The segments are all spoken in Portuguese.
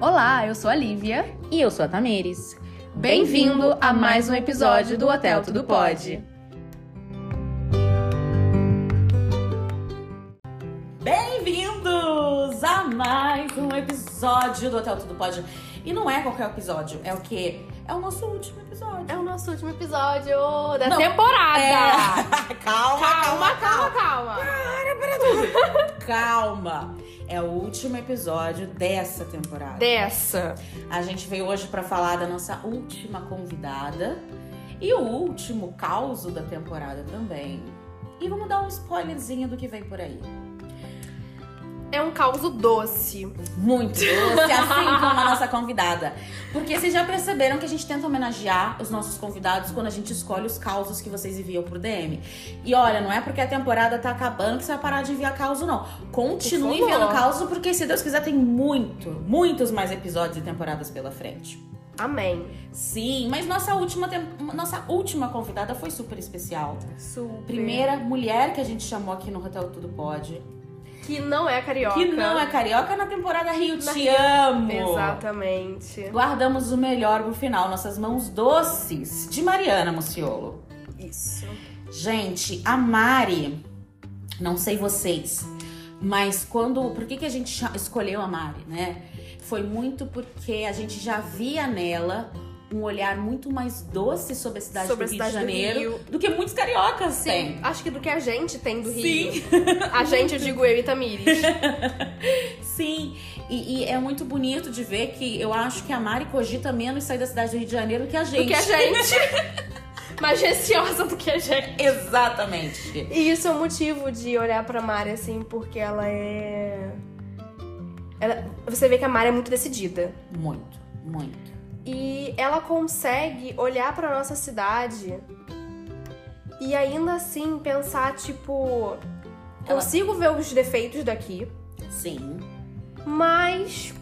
Olá, eu sou a Lívia. E eu sou a Tamires. Bem-vindo a mais um episódio do Hotel Tudo Pode. Bem-vindos a mais um episódio do Hotel Tudo Pode. E não é qualquer episódio, é o quê? É o nosso último episódio. É o nosso último episódio da Não, temporada. É... calma, Calma, calma, calma. calma. É o último episódio dessa temporada. Dessa. A gente veio hoje pra falar da nossa última convidada e o último caos da temporada também. E vamos dar um spoilerzinho do que vem por aí. É um caos doce. Muito doce, assim como a nossa convidada. Porque vocês já perceberam que a gente tenta homenagear os nossos convidados quando a gente escolhe os causos que vocês enviam por DM. E olha, não é porque a temporada tá acabando que você vai parar de enviar causo, não. Continue enviando causo, porque se Deus quiser, tem muito, muitos mais episódios e temporadas pela frente. Amém. Sim, mas nossa última, nossa última convidada foi super especial. Super. Primeira mulher que a gente chamou aqui no Hotel Tudo Pode. Que não é carioca. Que não é carioca na temporada Rio Na Te Rio- Amo. Exatamente. Guardamos o melhor pro final, nossas mãos doces de Mariana Muciolo. Isso. Gente, a Mari, não sei vocês, mas quando. Por que, que a gente escolheu a Mari, né? Foi muito porque a gente já via nela um olhar muito mais doce sobre a cidade Sobre do a Rio de cidade do Janeiro Rio. do que muitos cariocas Sim, têm. acho que do que a gente tem do Rio. Sim. A gente, eu digo eu e Tamires. Sim, e, e é muito bonito de ver que eu acho que a Mari cogita menos sair da cidade do Rio de Janeiro do que a gente. Do que a gente. Mais receosa do que a gente. Exatamente. E isso é um motivo de olhar pra Mari, assim, porque ela é. ela- Você vê que a Mari é muito decidida. Muito, muito. E ela consegue olhar pra nossa cidade e ainda assim pensar, tipo. Ela- Consigo ver os defeitos daqui, Sim. mas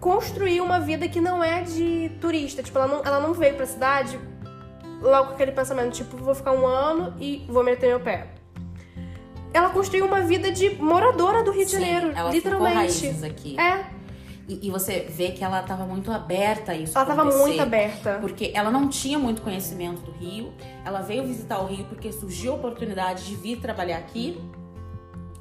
construir uma vida que não é de turista. Tipo, ela não, ela não veio pra cidade logo com aquele pensamento, tipo, vou ficar um ano e vou meter meu pé. Ela construiu uma vida de moradora do Rio de Sim, Janeiro, ela ficou literalmente. raízes aqui. É, E, e você vê que ela tava muito aberta a isso ela tava acontecer. muito aberta. Porque ela não tinha muito conhecimento do Rio. Ela veio visitar o Rio porque surgiu a oportunidade de vir trabalhar aqui.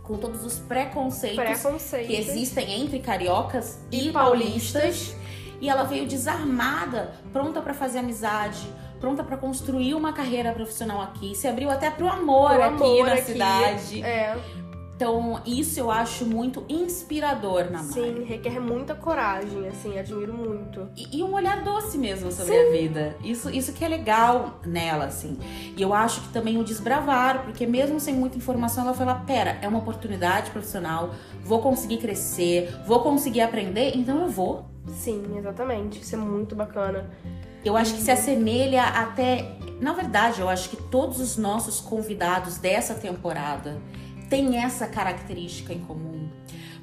Com todos os preconceitos Preconceito. que existem entre cariocas e, E paulistas. paulistas. E ela veio desarmada, pronta pra fazer amizade, pronta pra construir uma carreira profissional aqui. Se abriu até pro amor, Pro aqui amor na aqui. cidade. É, Então, isso eu acho muito inspirador na Mari. sim, requer muita coragem, assim, admiro muito. E, e um olhar doce mesmo sobre a vida. Isso, isso que é legal nela, assim. E eu acho que também o desbravar, porque mesmo sem muita informação, ela lá, pera, é uma oportunidade profissional, vou conseguir crescer, vou conseguir aprender, então eu vou. Sim, exatamente. Isso é muito bacana. Eu acho que se assemelha até. Na verdade, eu acho que todos os nossos convidados dessa temporada têm essa característica em comum.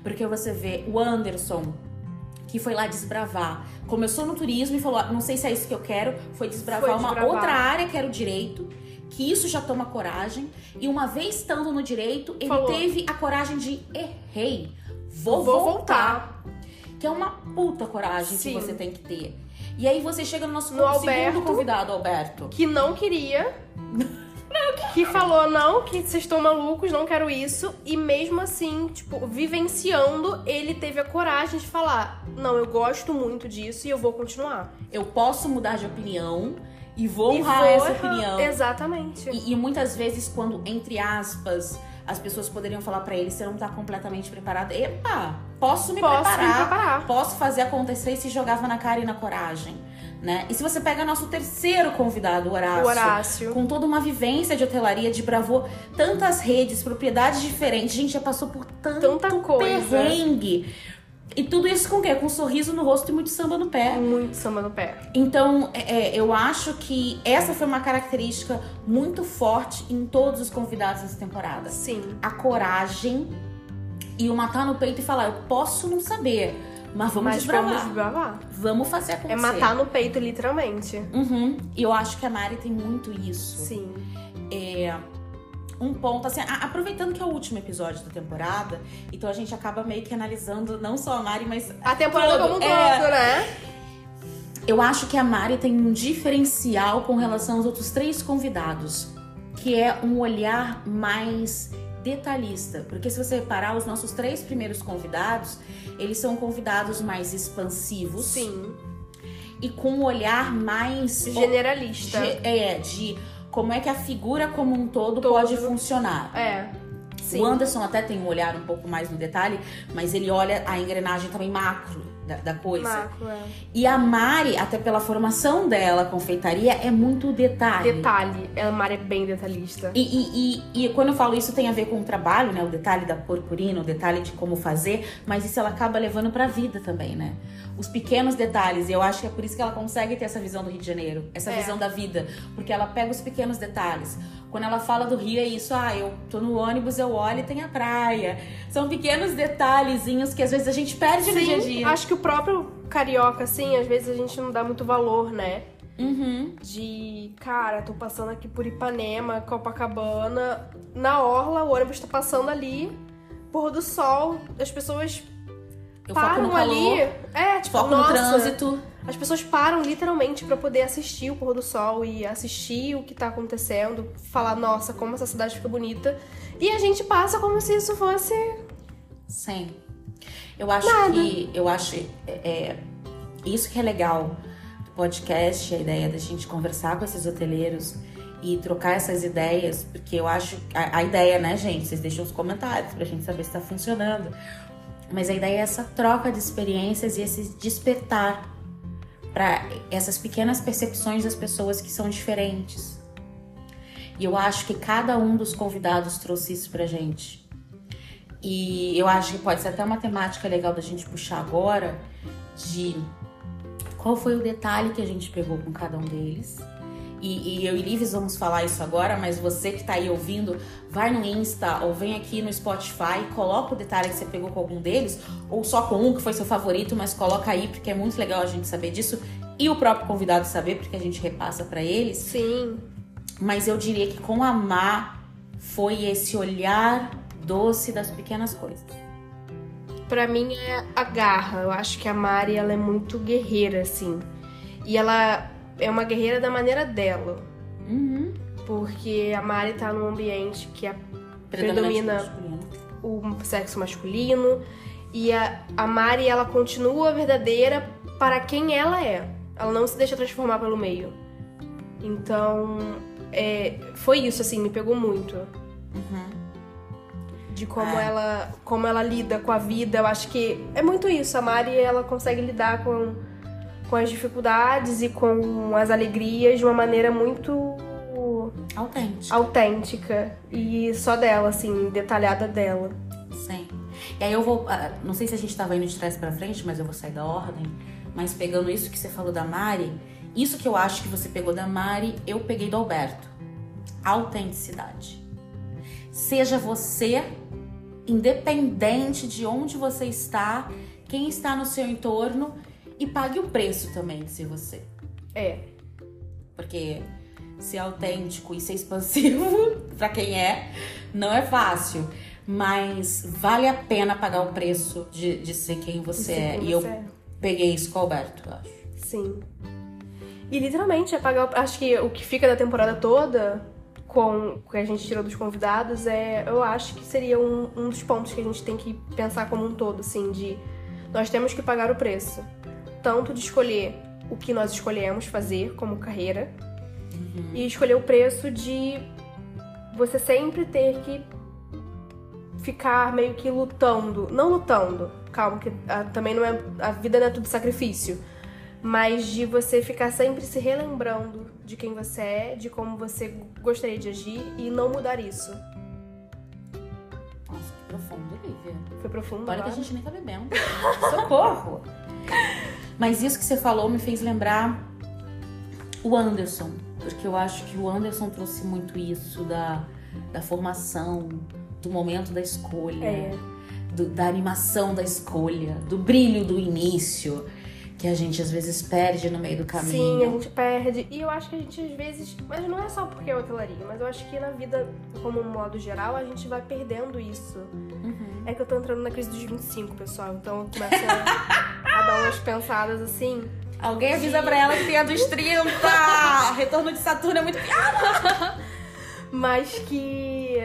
Porque você vê o Anderson, que foi lá desbravar. Começou no turismo e falou: "Ah, não sei se é isso que eu quero. Foi desbravar Foi uma desbravar. outra área que era o direito. Que isso já toma coragem. E uma vez estando no direito, ele Falou. teve a coragem de errei. Vou, Vou voltar. Que é uma puta coragem Sim. que você tem que ter. E aí você chega no nosso No segundo Alberto. convidado, Alberto. Que não queria. que falou, não, que vocês estão malucos, não quero isso. E mesmo assim, tipo, vivenciando, ele teve a coragem de falar: Não, eu gosto muito disso e eu vou continuar. Eu posso mudar de opinião e vou honrar essa opinião. Exatamente. E, e muitas vezes, quando, entre aspas, as pessoas poderiam falar pra ele, você não tá completamente preparado. Epa, posso me Posso me preparar. preparar. Posso fazer acontecer e se jogava na cara e na coragem. Né? E se você pega nosso terceiro convidado, o Horácio, O Horácio. com toda uma vivência de hotelaria, de bravô, tantas redes, propriedades diferentes, a gente já passou por tanto Tanta coisa. perrengue. E tudo isso com o quê? Com um sorriso no rosto e muito samba no pé. Muito samba no pé. Então, é, é, eu acho que essa foi uma característica muito forte em todos os convidados dessa temporada. Sim. A coragem e o matar no peito e falar, eu posso não saber, mas vamos Mas desbravar. vamos desbravar. Vamos fazer acontecer. É matar no peito, literalmente. Uhum. E eu acho que a Mari tem muito isso. Sim. É, um ponto, assim, aproveitando que é o último episódio da temporada, então a gente acaba meio que analisando não só a Mari, mas A temporada Tudo, como um é. todo, né? eu acho que a Mari tem um diferencial com relação aos outros três convidados, que é um olhar mais detalhista. Porque se você reparar, os nossos três primeiros convidados, eles são convidados mais expansivos Sim. e com um olhar mais Generalista. de, é, de como é que a figura como um todo, Todo. pode funcionar. É. Sim. O Anderson até tem um olhar um pouco mais no detalhe, mas ele olha a engrenagem também macro da, da coisa. Marco, é. E a Mari, até pela formação dela, confeitaria, é muito detalhe. Detalhe. A Mari é bem detalhista. E, e, e, e quando eu falo isso tem a ver com o trabalho, né? O detalhe da purpurina, o detalhe de como fazer, mas isso ela acaba levando pra vida também, né? Os pequenos detalhes, e eu acho que é por isso que ela consegue ter essa visão do Rio de Janeiro, essa É. visão da vida, porque ela pega os pequenos detalhes. Quando ela fala do Rio, é isso, ah, eu tô no ônibus, eu olho e tem a praia. São pequenos detalhezinhos que às vezes a gente perde no dia a dia. acho que o próprio carioca, assim, às vezes a gente não dá muito valor, né? Uhum. De, cara, tô passando aqui por Ipanema, Copacabana, na orla, o ônibus tá passando ali, pôr do sol, as pessoas Eu param ali. É, tipo, foco nossa, no trânsito. As pessoas param literalmente pra poder assistir o pôr do sol e assistir o que tá acontecendo, falar, nossa, como essa cidade fica bonita. E a gente passa como se isso fosse. Sim. Eu acho Nada. que. Eu acho. É, é, isso que é legal do podcast, a ideia da gente conversar com esses hoteleiros e trocar essas ideias, porque eu acho. A, a ideia, né, gente? Vocês deixam os comentários pra gente saber se tá funcionando. Mas a ideia é essa troca de experiências e esse despertar para essas pequenas percepções das pessoas que são diferentes. E eu acho que cada um dos convidados trouxe isso pra gente. E eu acho que pode ser até uma temática legal da gente puxar agora de qual foi o detalhe que a gente pegou com cada um deles. E, e eu e Lives vamos falar isso agora, mas você que tá aí ouvindo, vai no Insta ou vem aqui no Spotify, coloca o detalhe que você pegou com algum deles, ou só com um que foi seu favorito, mas coloca aí porque é muito legal a gente saber disso e o próprio convidado saber, porque a gente repassa pra eles. Sim. Mas eu diria que com a Má foi esse olhar doce das pequenas coisas. Pra mim é a garra. Eu acho que a Mari ela é muito guerreira, assim. E ela é uma guerreira da maneira dela. Uhum. Porque a Mari tá num ambiente que a Predominante Predomina. o sexo masculino e a, a Mari ela continua verdadeira para quem ela é. Ela não se deixa transformar pelo meio. Então, é, foi isso assim, me pegou muito Uhum. de como É. ela como ela lida com a vida. Eu acho que é muito isso. A Mari ela consegue lidar com com as dificuldades e com as alegrias de uma maneira muito Autêntico. autêntica e só dela, assim, detalhada dela. Sim. E aí eu vou. ah, Não sei se a gente tava indo de trás pra frente, mas eu vou sair da ordem. Mas pegando isso que você falou da Mari, isso que eu acho que você pegou da Mari, eu peguei do Alberto. Autenticidade. Seja você, independente de onde você está, quem está no seu entorno, e pague o preço também de ser você. É. Porque ser autêntico e ser expansivo, pra quem é, não é fácil. Mas vale a pena pagar o preço de, de ser quem você Isso é. E eu é. peguei isso com o Alberto, eu acho. Sim. E literalmente, apagar. Acho que o que fica da temporada toda, com o que a gente tirou dos convidados, é. Eu acho que seria um, um dos pontos que a gente tem que pensar como um todo, assim, de. Nós temos que pagar o preço. Tanto de escolher o que nós escolhemos fazer como carreira, e escolher o preço de você sempre ter que ficar meio que lutando. Não lutando, calma, que ah, também não é. A vida não é tudo sacrifício. Mas de você ficar sempre se relembrando de quem você é, de como você gostaria de agir e não mudar isso. Nossa, que profundo, Lívia. Foi profundo. Olha que a gente nem tá bebendo. Socorro! Mas isso que você falou me fez lembrar o Anderson. Porque eu acho que o Anderson trouxe muito isso da, da formação, do momento da escolha, É. do- da animação da escolha, do brilho do início. que a gente às vezes perde no meio do caminho. Sim, a gente perde. E eu acho que a gente às vezes. Mas não é só porque é hotelaria, mas eu acho que na vida, como um modo geral, a gente vai perdendo isso. Uhum. É que eu tô entrando na crise dos 25, pessoal. Então eu começo a, umas pensadas assim. Alguém avisa pra ela que tem a dos 30! Retorno de Saturno é muito piada! Mas que.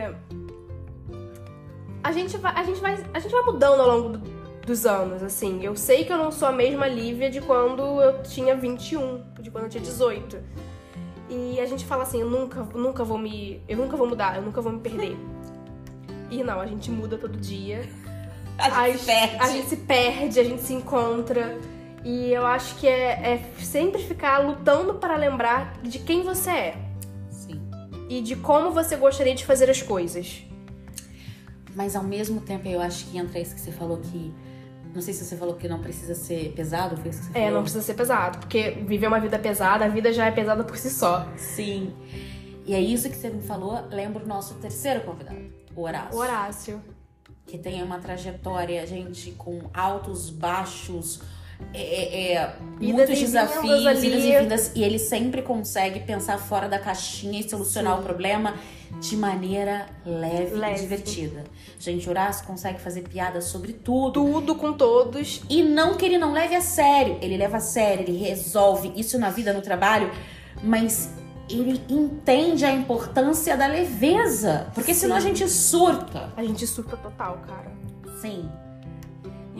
A gente vai, a gente vai, a gente vai mudando ao longo do- dos anos, assim. Eu sei que eu não sou a mesma Lívia de quando eu tinha 21, de quando eu tinha 18. E a gente fala assim, eu nunca, nunca vou me, eu nunca vou mudar, eu nunca vou me perder. E não, a gente muda todo dia. A gente perde. A gente se perde, a gente se encontra. E eu acho que é, é sempre ficar lutando para lembrar de quem você é Sim. e de como você gostaria de fazer as coisas. Mas ao mesmo tempo eu acho que entra isso que você falou que. Não sei se você falou que não precisa ser pesado, foi isso que você É, falou? não precisa ser pesado, porque viver uma vida pesada, a vida já é pesada por si só. Sim. E é isso que você me falou, lembra o nosso terceiro convidado, o Horácio. O Horácio. Que tem uma trajetória, gente, com altos, baixos, é, é, é, muitos e desafios, ali. idas e vindas. E ele sempre consegue pensar fora da caixinha e solucionar Sim. o problema de maneira leve, Leve. e divertida. Gente, o Horácio consegue fazer piada sobre tudo. Tudo com todos. E não que ele não leve a sério. Ele leva a sério, ele resolve isso na vida, no trabalho, mas ele entende a importância da leveza. Porque senão a Sim. gente surta. A gente surta total, cara. Sim.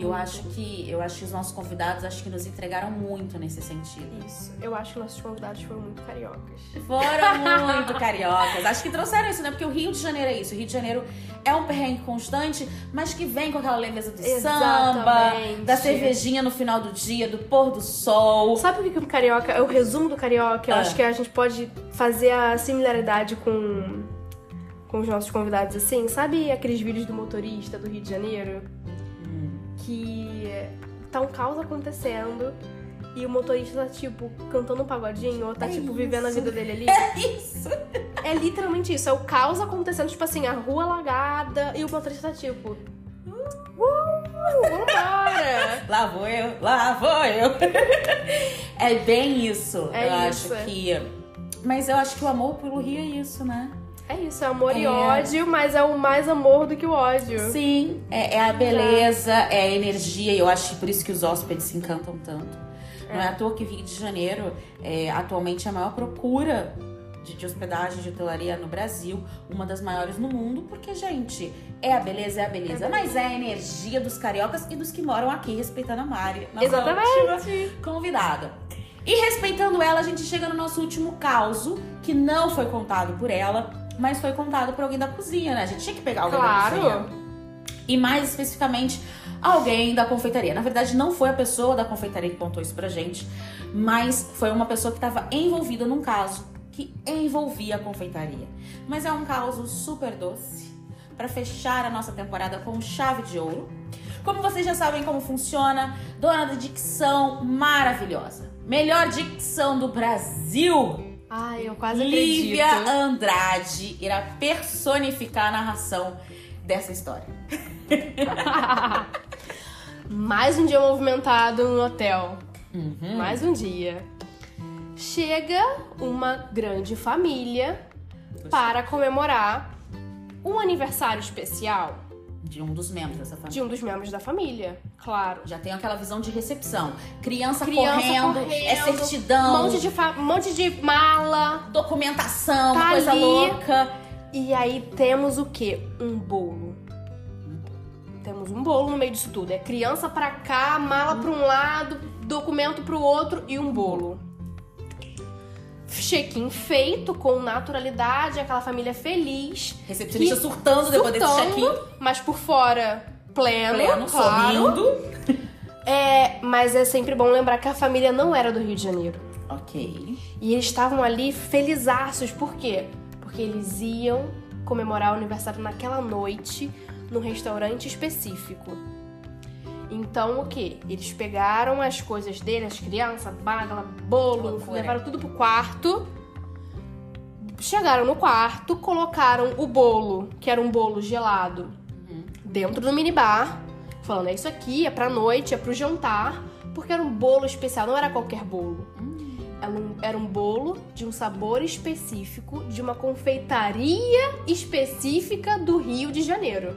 E eu acho que eu acho que os nossos convidados acho que nos entregaram muito nesse sentido. Isso. Eu acho que nossos convidados foram muito cariocas. Foram muito cariocas. Acho que trouxeram isso, né? Porque o Rio de Janeiro é isso. O Rio de Janeiro é um perrengue constante, mas que vem com aquela leveza do samba, Exatamente. da cervejinha no final do dia, do pôr do sol. Sabe o que que o carioca é o resumo do carioca? Eu Ah. acho que a gente pode fazer a similaridade com, com os nossos convidados assim. Sabe aqueles vídeos do motorista do Rio de Janeiro? Que tá um caos acontecendo e o motorista tá, tipo, cantando um pagodinho ou tá, É tipo, vivendo a isso. vida dele ali. É isso. É literalmente isso. É o caos acontecendo, tipo assim, a rua alagada e o motorista tá, tipo. Uh, vambora! Lá vou eu, lá vou eu. é bem isso. É eu isso. acho que. Mas eu acho que o amor pelo Rio é isso, né? É isso, é amor e É. ódio, mas é o mais amor do que o ódio. Sim, é, é a beleza, é a energia, e eu acho por isso que os hóspedes se encantam tanto. Não é à toa que Rio de Janeiro é atualmente a maior procura de, de hospedagem de hotelaria no Brasil, uma das maiores no mundo, porque, gente, é a beleza, é a beleza, É mas é a energia dos cariocas e dos que moram aqui, respeitando a Mari. nossa Exatamente. convidada. E respeitando ela, a gente chega no nosso último caso, que não foi contado por ela, mas foi contado por alguém da cozinha, né? A gente tinha que pegar alguém da Claro. cozinha e mais especificamente alguém da confeitaria. Na verdade, não foi a pessoa da confeitaria que contou isso pra gente, mas foi uma pessoa que estava envolvida num caso que envolvia a confeitaria. Mas é um caso super doce para fechar a nossa temporada com chave de ouro. Como vocês já sabem como funciona, dona da dicção maravilhosa. Melhor dicção do Brasil. Ai, eu quase Lívia acredito. Andrade irá personificar a narração dessa história. Mais um dia movimentado no hotel. Uhum. Mais um dia. Chega uma grande família para comemorar um aniversário especial De um dos membros dessa família. de um dos membros da família. Claro. Já tem aquela visão de recepção. Criança, Criança correndo, correndo, é certidão, Um monte de, fa- um monte de mala. documentação, Tá coisa ali. louca. E aí temos o quê? Um bolo. Temos um bolo no meio disso tudo. É criança pra cá, mala pra um lado, documento pro outro e um bolo. Check-in feito com naturalidade, aquela família feliz. Recepcionista Que- surtando depois desse surtando, check-in. Mas por fora, pleno, Pleno, claro. sorrindo. É, mas é sempre bom lembrar que a família não era do Rio de Janeiro. Ok. E eles estavam ali felizaços, por quê? Porque eles iam comemorar o aniversário naquela noite num restaurante específico. Então o que? Eles pegaram as coisas dele, as crianças, bala, bolo, Loucura. levaram tudo pro quarto. Chegaram no quarto, colocaram o bolo, que era um bolo gelado, Uhum. dentro do minibar, falando: é isso aqui, é pra noite, é pro jantar. Porque era um bolo especial, não era qualquer bolo. Era um, era um bolo de um sabor específico, de uma confeitaria específica do Rio de Janeiro.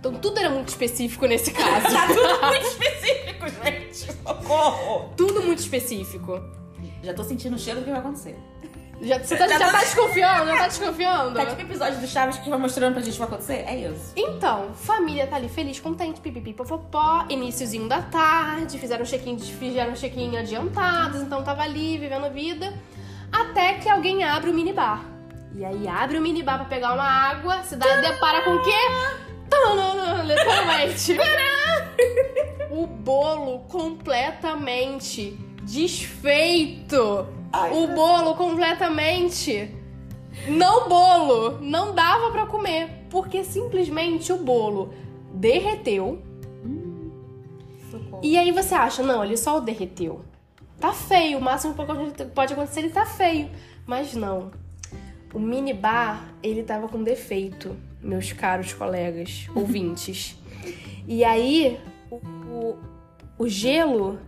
Então tudo era muito específico nesse caso. Tá tudo muito específico, gente. Socorro. tudo muito específico. Já tô sentindo o cheiro do que vai acontecer. Já, você tá, Já já tô- tá desconfiando? Já tá desconfiando? Tá tipo episódio do Chaves que vai mostrando pra gente o que vai acontecer? É isso. Então, família tá ali feliz, contente, pipipi, popopó, iníciozinho da tarde, fizeram um check-in, fizeram um check-in adiantados, então tava ali, vivendo a vida, até que alguém abre o minibar. E aí abre o minibar pra pegar uma água, se dá, depara com o quê? Tanana, Literalmente. o bolo completamente desfeito. Ai, o bolo completamente não bolo, não dava pra comer, porque simplesmente o bolo derreteu. E aí você acha, não, ele só derreteu. Tá feio, o máximo que pode acontecer ele tá feio, mas não. O minibar, ele tava com defeito, meus caros colegas, ouvintes. E aí, o, o, o gelo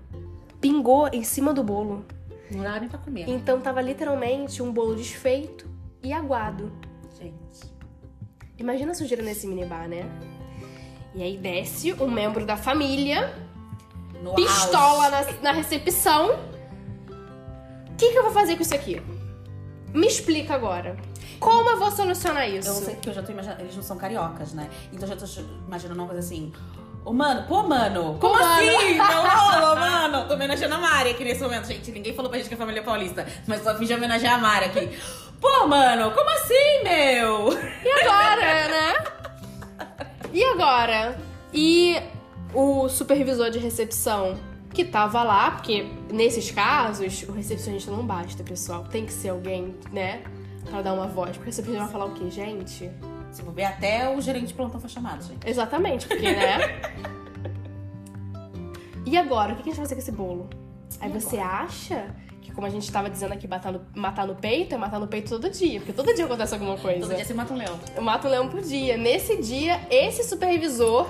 pingou em cima do bolo. Não dá nem pra comer. Então tava literalmente um bolo desfeito e aguado. Gente. Imagina a sujeira nesse minibar, né? E aí desce um membro da família, No pistola na, na recepção. O que, que eu vou fazer com isso aqui? Me explica agora. Como eu vou solucionar isso? Eu não sei porque eu já tô imaginando. Eles não são cariocas, né? Então eu já tô imaginando uma coisa assim. Ô, mano, pô, mano, como mano. assim? Não rola, mano. Tô homenageando a Mari aqui nesse momento, gente. Ninguém falou pra gente que é família paulista, mas só fingi homenagear a Mari aqui. Pô, mano, como assim, meu? E agora, né? E agora? E o supervisor de recepção que tava lá, porque nesses casos, o recepcionista não basta, pessoal. Tem que ser alguém, né? Pra dar uma voz. Porque o recepcionista vai falar o quê, gente? Se for ver, até o gerente de plantão foi chamado, gente. Exatamente, porque, né? e agora? O que a gente vai fazer com esse bolo? Aí você acha que, como a gente tava dizendo aqui, matar no, matar no peito, é matar no peito todo dia. Porque todo dia acontece alguma coisa. Todo dia você mata um leão. Eu mato um leão por dia. Nesse dia, esse supervisor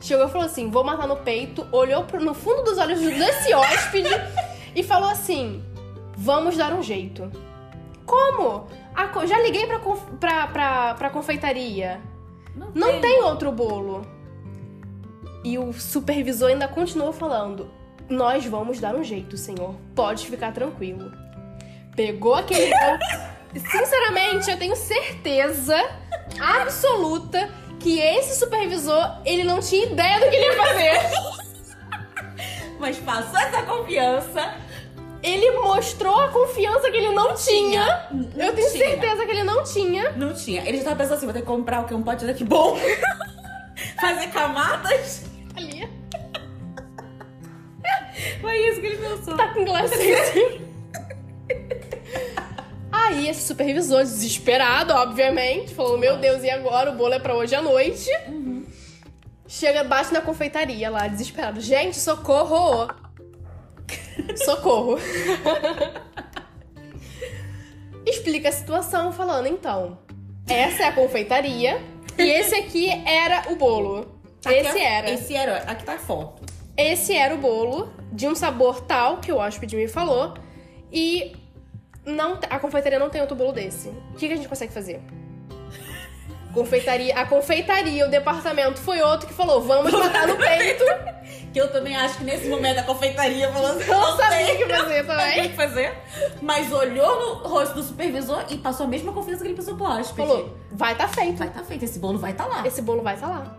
chegou e falou assim: vou matar no peito, olhou pro- no fundo dos olhos desse hóspede e falou assim: vamos dar um jeito. Como? A já liguei pra, pra, pra, pra confeitaria. Não tem outro bolo. E o supervisor ainda continuou falando: Nós vamos dar um jeito, senhor. Pode ficar tranquilo. Pegou aquele bolo. Sinceramente, eu tenho certeza absoluta que esse supervisor, ele não tinha ideia do que ele ia fazer. Mas passou essa confiança. Ele mostrou a confiança que ele não tinha. Não Eu tenho tinha. certeza que ele não tinha. Não tinha. Ele já tava pensando assim, vou ter que comprar o quê? Um pote daqui bom. Fazer camadas. Ali. Foi isso que ele pensou. Tá com glacê. Aí esse supervisor, desesperado, obviamente, falou: Meu Deus, e agora? O bolo é pra hoje à noite. Chega, bate na confeitaria lá, desesperado. Gente, socorro! socorro! Explica a situação, falando: Então, essa é a confeitaria e esse aqui era o bolo. Esse Aqui, era. Esse era. Aqui tá a foto. Esse era o bolo de um sabor tal que o hóspede me falou e não, a confeitaria não tem outro bolo desse. O que, que a gente consegue fazer? Confeitaria, a confeitaria, o departamento foi outro que falou: vamos botar no peito. Que eu também acho que nesse momento a confeitaria falou assim, Não sabia o que fazer o também. que fazer. Mas olhou no rosto do supervisor e passou a mesma confiança que ele passou pro hóspede. Falou: vai tá feito. Vai tá feito, esse bolo vai tá lá. Esse bolo vai estar lá.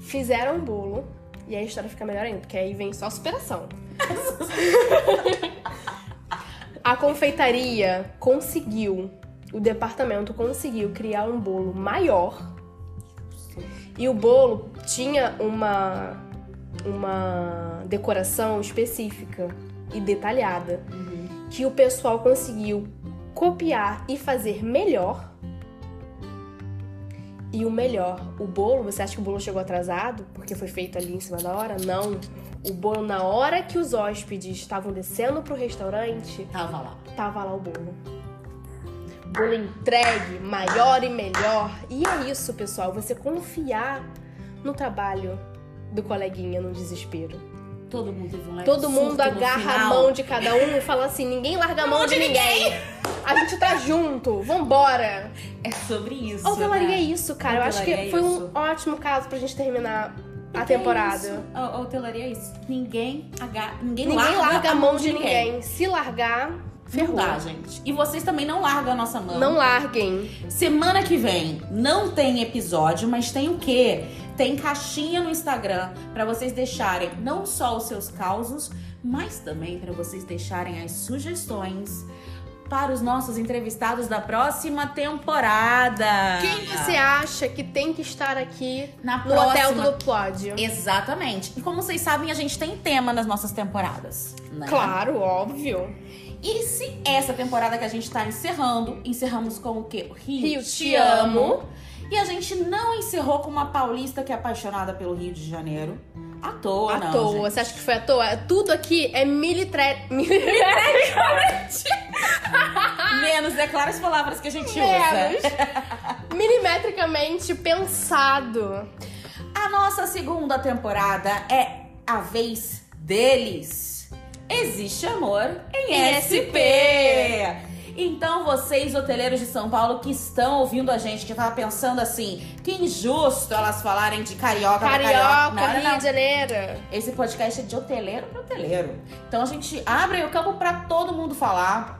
Fizeram um bolo e aí a história fica melhor ainda, porque aí vem só a superação. a confeitaria conseguiu, o departamento conseguiu criar um bolo maior. E o bolo tinha uma, uma decoração específica e detalhada que o pessoal conseguiu copiar e fazer melhor. E o melhor, o bolo, você acha que o bolo chegou atrasado porque foi feito ali em cima da hora? Não. O bolo, na hora que os hóspedes estavam descendo pro restaurante, Tava lá. tava lá o bolo. Bolo entregue, maior e melhor. E é isso, pessoal. Você confiar no trabalho do coleguinha no desespero. Todo mundo teve um leve Todo mundo agarra a mão de cada um e fala assim: ninguém larga a mão de ninguém. A gente tá junto, vambora. É sobre isso. Hotelaria né? é isso, cara. Eu acho que é foi isso. um ótimo caso pra gente terminar a é temporada. isso? A, a hotelaria é isso. Ninguém, aga... ninguém, Ninguém larga, a mão de ninguém. Se largar, Não ferrou. dá, gente. E vocês também não largam a nossa mão. Não larguem. Semana que vem não tem episódio, mas tem o quê? Tem caixinha no Instagram pra vocês deixarem não só os seus causos, mas também pra vocês deixarem as sugestões para os nossos entrevistados da próxima temporada. Quem você acha que tem que estar aqui na no próxima Hotel Tudo Pode? Exatamente. E como vocês sabem, a gente tem tema nas nossas temporadas. Né? Claro, óbvio. E se essa temporada que a gente tá encerrando, encerramos com o quê? O Rio, Rio, Te, te amo. amo. E a gente não encerrou com uma paulista que é apaixonada pelo Rio de Janeiro. À toa, À não. toa. gente. Você acha que foi à toa? Tudo aqui é militre... Menos, é claro as palavras que a gente Menos. usa. milimetricamente pensado. A nossa segunda temporada é a vez deles. Existe amor em, Em SP. Então, vocês, hoteleiros de São Paulo, que estão ouvindo a gente, que tava pensando assim, que injusto elas falarem de carioca Carioca, carioca. Não, não, Rio não. de Janeiro. Esse podcast é de hoteleiro para hoteleiro. Então a gente abre o campo para todo mundo falar.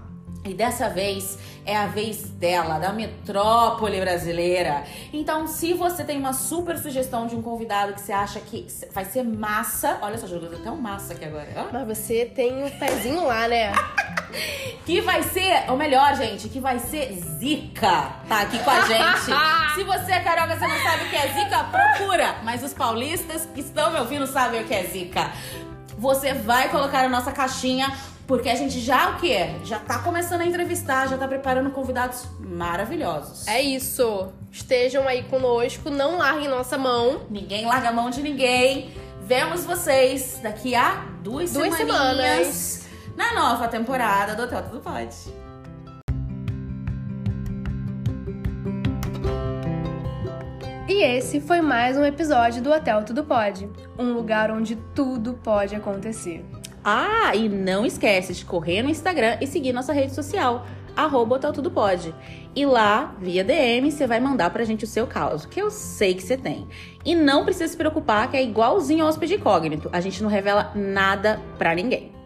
E dessa vez é a vez dela, da metrópole brasileira. Então, se você tem uma super sugestão de um convidado que você acha que vai ser massa, olha só, jogando até um massa aqui agora, ó. Mas você tem o pezinho lá, né? Que vai ser, ou melhor, gente, que vai ser Zica, tá aqui com a gente. Se você é carioca, você não sabe o que é Zica, procura. Mas os paulistas que estão me ouvindo sabem o que é Zica. Você vai colocar na nossa caixinha, porque a gente já o quê? Já tá começando a entrevistar, já tá preparando convidados maravilhosos. É isso. Estejam aí conosco, não larguem nossa mão. Ninguém larga a mão de ninguém. Vemos vocês daqui a duas, Duas semanas. na nova temporada do Hotel Tudo Pode. E esse foi mais um episódio do Hotel Tudo Pode um lugar onde tudo pode acontecer. Ah, e não esquece de correr no Instagram e seguir nossa rede social, arroba Tudo Pode. E lá, via DM, você vai mandar pra gente o seu caso, que eu sei que você tem. E não precisa se preocupar que é igualzinho ao hóspede incógnito. A gente não revela nada pra ninguém.